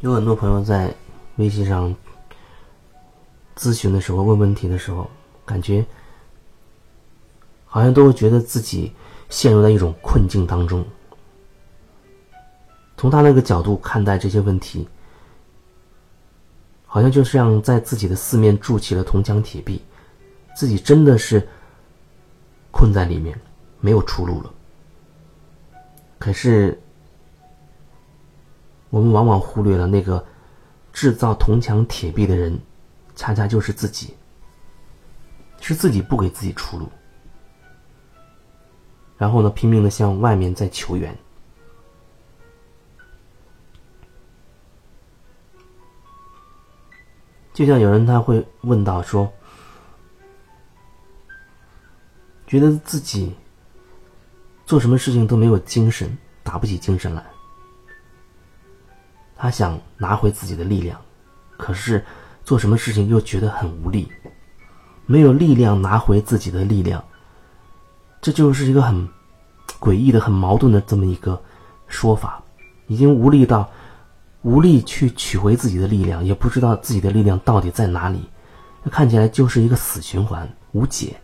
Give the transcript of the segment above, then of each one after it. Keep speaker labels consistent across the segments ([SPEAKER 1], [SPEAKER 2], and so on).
[SPEAKER 1] 有很多朋友在微信上咨询的时候、问问题的时候，感觉好像都会觉得自己陷入在一种困境当中。从他那个角度看待这些问题，好像就像在自己的四面筑起了铜墙铁壁，自己真的是困在里面，没有出路了。可是，我们往往忽略了那个制造铜墙铁壁的人，恰恰就是自己，是自己不给自己出路，然后呢，拼命的向外面在求援。就像有人他会问到说，觉得自己做什么事情都没有精神，打不起精神来。他想拿回自己的力量，可是做什么事情又觉得很无力，没有力量拿回自己的力量，这就是一个很诡异的、很矛盾的这么一个说法，已经无力到。无力去取回自己的力量，也不知道自己的力量到底在哪里，看起来就是一个死循环，无解。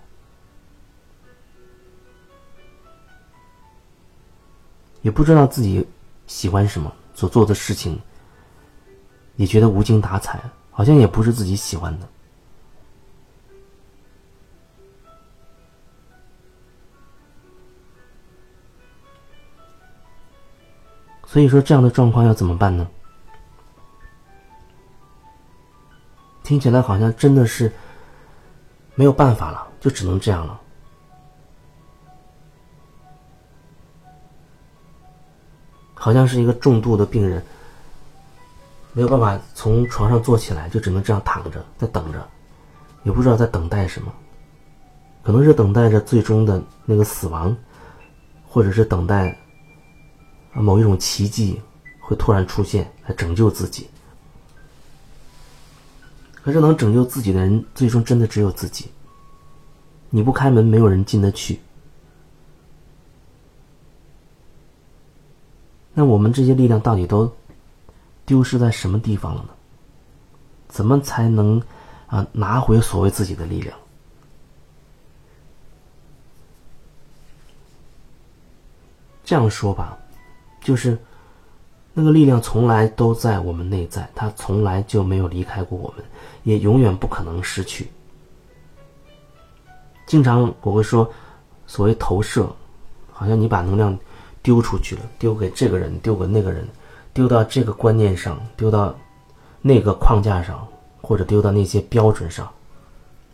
[SPEAKER 1] 也不知道自己喜欢什么，所做的事情也觉得无精打采，好像也不是自己喜欢的。所以说，这样的状况要怎么办呢？听起来好像真的是没有办法了，就只能这样了。好像是一个重度的病人，没有办法从床上坐起来，就只能这样躺着，在等着，也不知道在等待什么，可能是等待着最终的那个死亡，或者是等待某一种奇迹会突然出现来拯救自己。可是能拯救自己的人，最终真的只有自己。你不开门，没有人进得去。那我们这些力量到底都丢失在什么地方了呢？怎么才能啊拿回所谓自己的力量？这样说吧，就是。那个力量从来都在我们内在，它从来就没有离开过我们，也永远不可能失去。经常我会说，所谓投射，好像你把能量丢出去了，丢给这个人，丢给那个人，丢到这个观念上，丢到那个框架上，或者丢到那些标准上，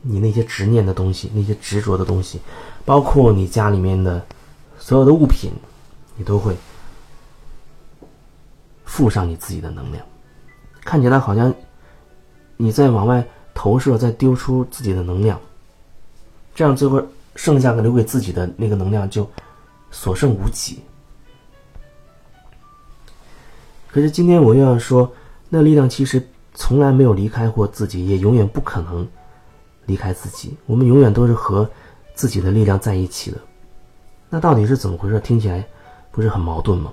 [SPEAKER 1] 你那些执念的东西，那些执着的东西，包括你家里面的所有的物品，你都会。附上你自己的能量，看起来好像你在往外投射，在丢出自己的能量，这样最后剩下的留给自己的那个能量就所剩无几。可是今天我又要说，那力量其实从来没有离开过自己，也永远不可能离开自己。我们永远都是和自己的力量在一起的。那到底是怎么回事？听起来不是很矛盾吗？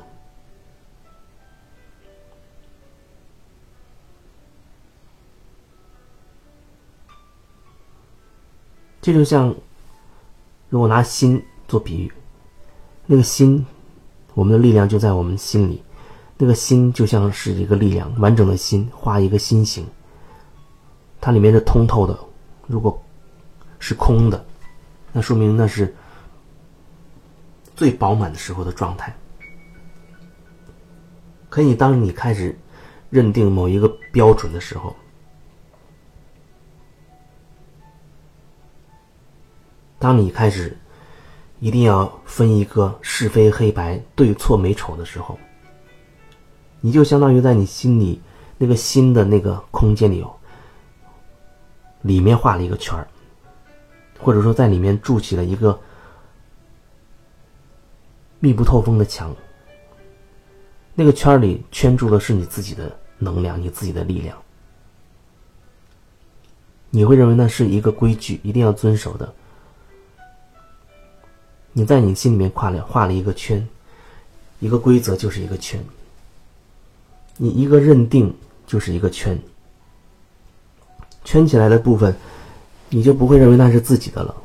[SPEAKER 1] 这就像，如果拿心做比喻，那个心，我们的力量就在我们心里，那个心就像是一个力量，完整的心画一个心形，它里面是通透的。如果是空的，那说明那是最饱满的时候的状态。可以，当你开始认定某一个标准的时候。当你开始一定要分一个是非黑白、对错美丑的时候，你就相当于在你心里那个心的那个空间里哦，里面画了一个圈儿，或者说在里面筑起了一个密不透风的墙。那个圈里圈住的是你自己的能量，你自己的力量。你会认为那是一个规矩，一定要遵守的。你在你心里面画了画了一个圈，一个规则就是一个圈。你一个认定就是一个圈，圈起来的部分，你就不会认为那是自己的了。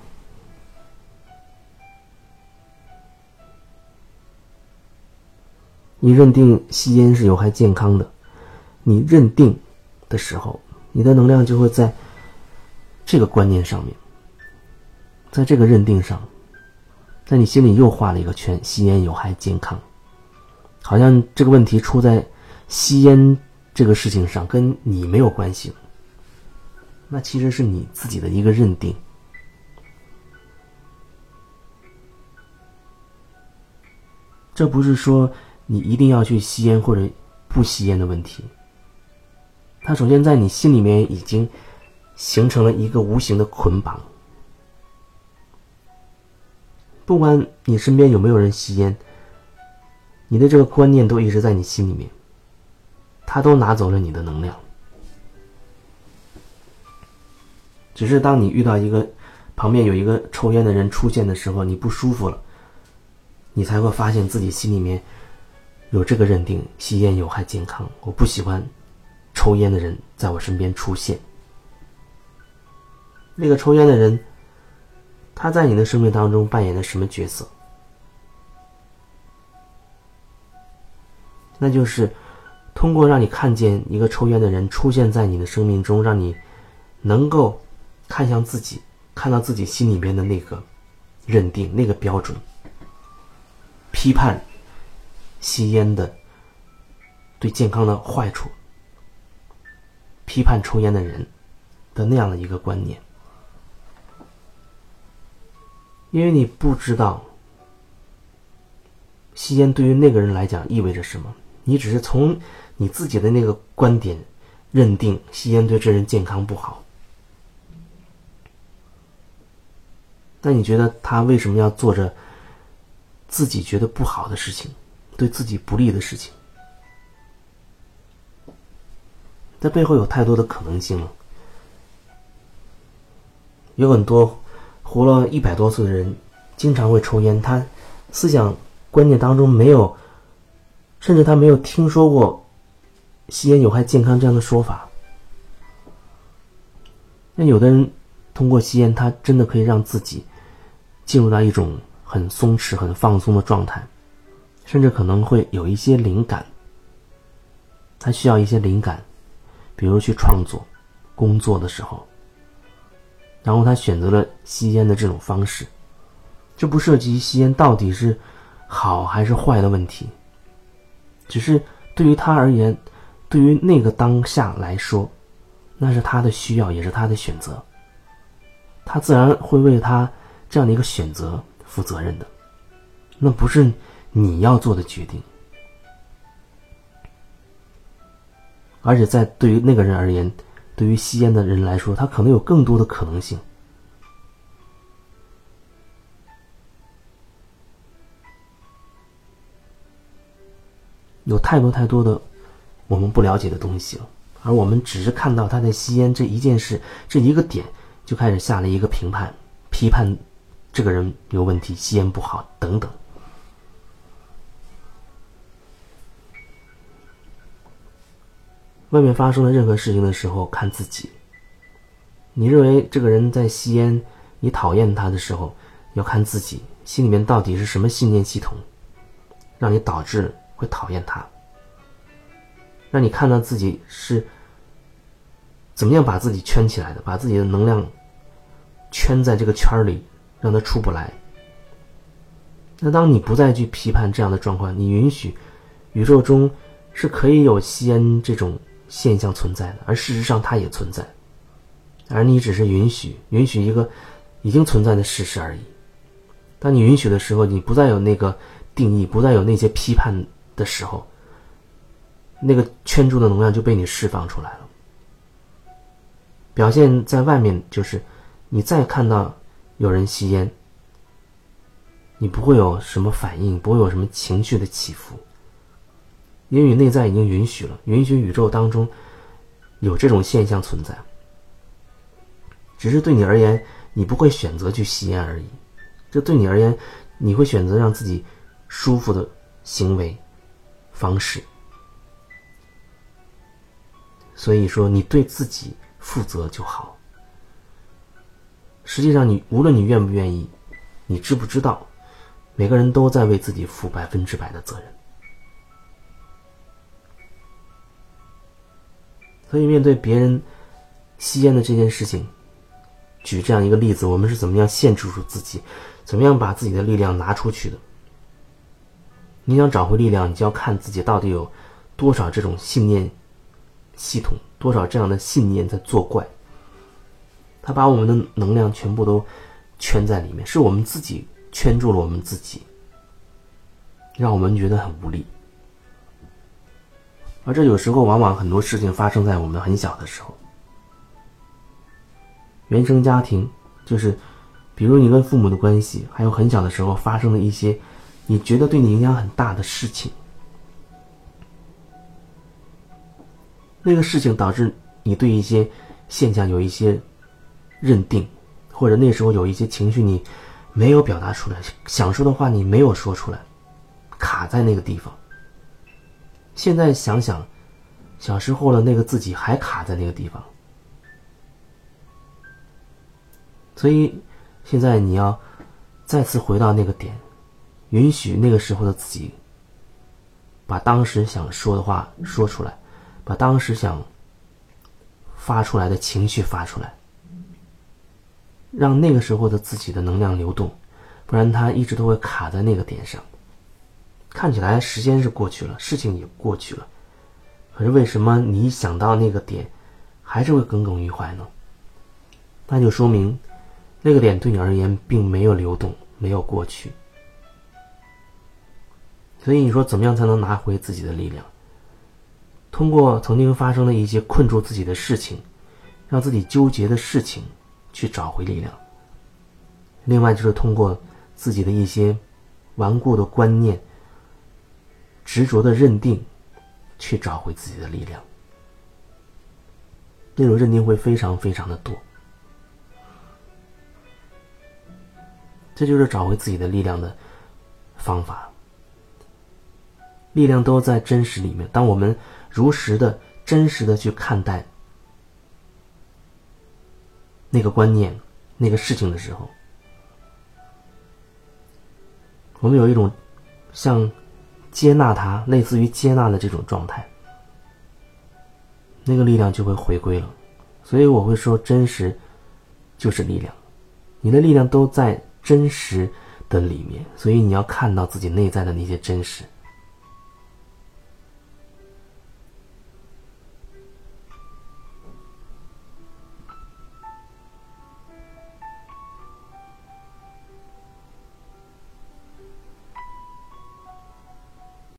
[SPEAKER 1] 你认定吸烟是有害健康的，你认定的时候，你的能量就会在这个观念上面，在这个认定上，在你心里又画了一个圈，吸烟有害健康，好像这个问题出在吸烟这个事情上，跟你没有关系。那其实是你自己的一个认定，这不是说。你一定要去吸烟或者不吸烟的问题，它首先在你心里面已经形成了一个无形的捆绑。不管你身边有没有人吸烟，你的这个观念都一直在你心里面，他都拿走了你的能量。只是当你遇到一个旁边有一个抽烟的人出现的时候，你不舒服了，你才会发现自己心里面。有这个认定，吸烟有害健康。我不喜欢抽烟的人在我身边出现。那个抽烟的人，他在你的生命当中扮演的什么角色？那就是通过让你看见一个抽烟的人出现在你的生命中，让你能够看向自己，看到自己心里边的那个认定、那个标准，批判。吸烟的对健康的坏处，批判抽烟的人的那样的一个观念，因为你不知道吸烟对于那个人来讲意味着什么，你只是从你自己的那个观点认定吸烟对这人健康不好，那你觉得他为什么要做着自己觉得不好的事情？对自己不利的事情，在背后有太多的可能性了。有很多活了一百多岁的人，经常会抽烟，他思想观念当中没有，甚至他没有听说过吸烟有害健康这样的说法。那有的人通过吸烟，他真的可以让自己进入到一种很松弛、很放松的状态。甚至可能会有一些灵感，他需要一些灵感，比如去创作、工作的时候，然后他选择了吸烟的这种方式，这不涉及吸烟到底是好还是坏的问题，只是对于他而言，对于那个当下来说，那是他的需要，也是他的选择，他自然会为他这样的一个选择负责任的，那不是。你要做的决定，而且在对于那个人而言，对于吸烟的人来说，他可能有更多的可能性，太多太多的我们不了解的东西了，而我们只是看到他在吸烟这一件事这一个点，就开始下了一个评判、批判，这个人有问题，吸烟不好等等。外面发生了任何事情的时候，看自己。你认为这个人在吸烟，你讨厌他的时候，要看自己心里面到底是什么信念系统，让你导致会讨厌他。让你看到自己是怎么样把自己圈起来的，把自己的能量圈在这个圈里，让它出不来。那当你不再去批判这样的状况，你允许宇宙中是可以有吸烟这种。现象存在的，而事实上它也存在，而你只是允许允许一个已经存在的事实而已。当你允许的时候，你不再有那个定义，不再有那些批判的时候，那个圈住的能量就被你释放出来了。表现在外面就是，你再看到有人吸烟，你不会有什么反应，不会有什么情绪的起伏。因为内在已经允许了，允许宇宙当中有这种现象存在，只是对你而言，你不会选择去吸烟而已。这对你而言，你会选择让自己舒服的行为方式。所以说，你对自己负责就好。实际上，你无论你愿不愿意，你知不知道，每个人都在为自己负百分之百的责任。所以，面对别人吸烟的这件事情，举这样一个例子，我们是怎么样限制住自己，怎么样把自己的力量拿出去的？你想找回力量，你就要看自己到底有多少这种信念。系统多少这样的信念在作怪，他把我们的能量全部都圈在里面，是我们自己圈住了我们自己，让我们觉得很无力。而这有时候往往很多事情发生在我们很小的时候，原生家庭就是，比如你跟父母的关系，还有很小的时候发生的一些你觉得对你影响很大的事情。那个事情导致你对一些现象有一些认定，或者那时候有一些情绪你没有表达出来，想说的话你没有说出来，卡在那个地方。现在想想，小时候的那个自己还卡在那个地方，所以现在你要再次回到那个点，允许那个时候的自己把当时想说的话说出来。把当时想发出来的情绪发出来，让那个时候的自己的能量流动，不然它一直都会卡在那个点上。看起来时间是过去了，事情也过去了，可是为什么你一想到那个点，还是会耿耿于怀呢？那就说明那个点对你而言并没有流动，没有过去。所以你说怎么样才能拿回自己的力量？通过曾经发生的一些困住自己的事情，让自己纠结的事情，去找回力量。另外就是通过自己的一些顽固的观念、执着的认定，去找回自己的力量。那种认定会非常非常的多，这就是找回自己的力量的方法。力量都在真实里面。当我们如实的、真实的去看待那个观念、那个事情的时候，我们有一种像接纳它，类似于接纳的这种状态，那个力量就会回归了。所以我会说，真实就是力量，你的力量都在真实的里面，所以你要看到自己内在的那些真实。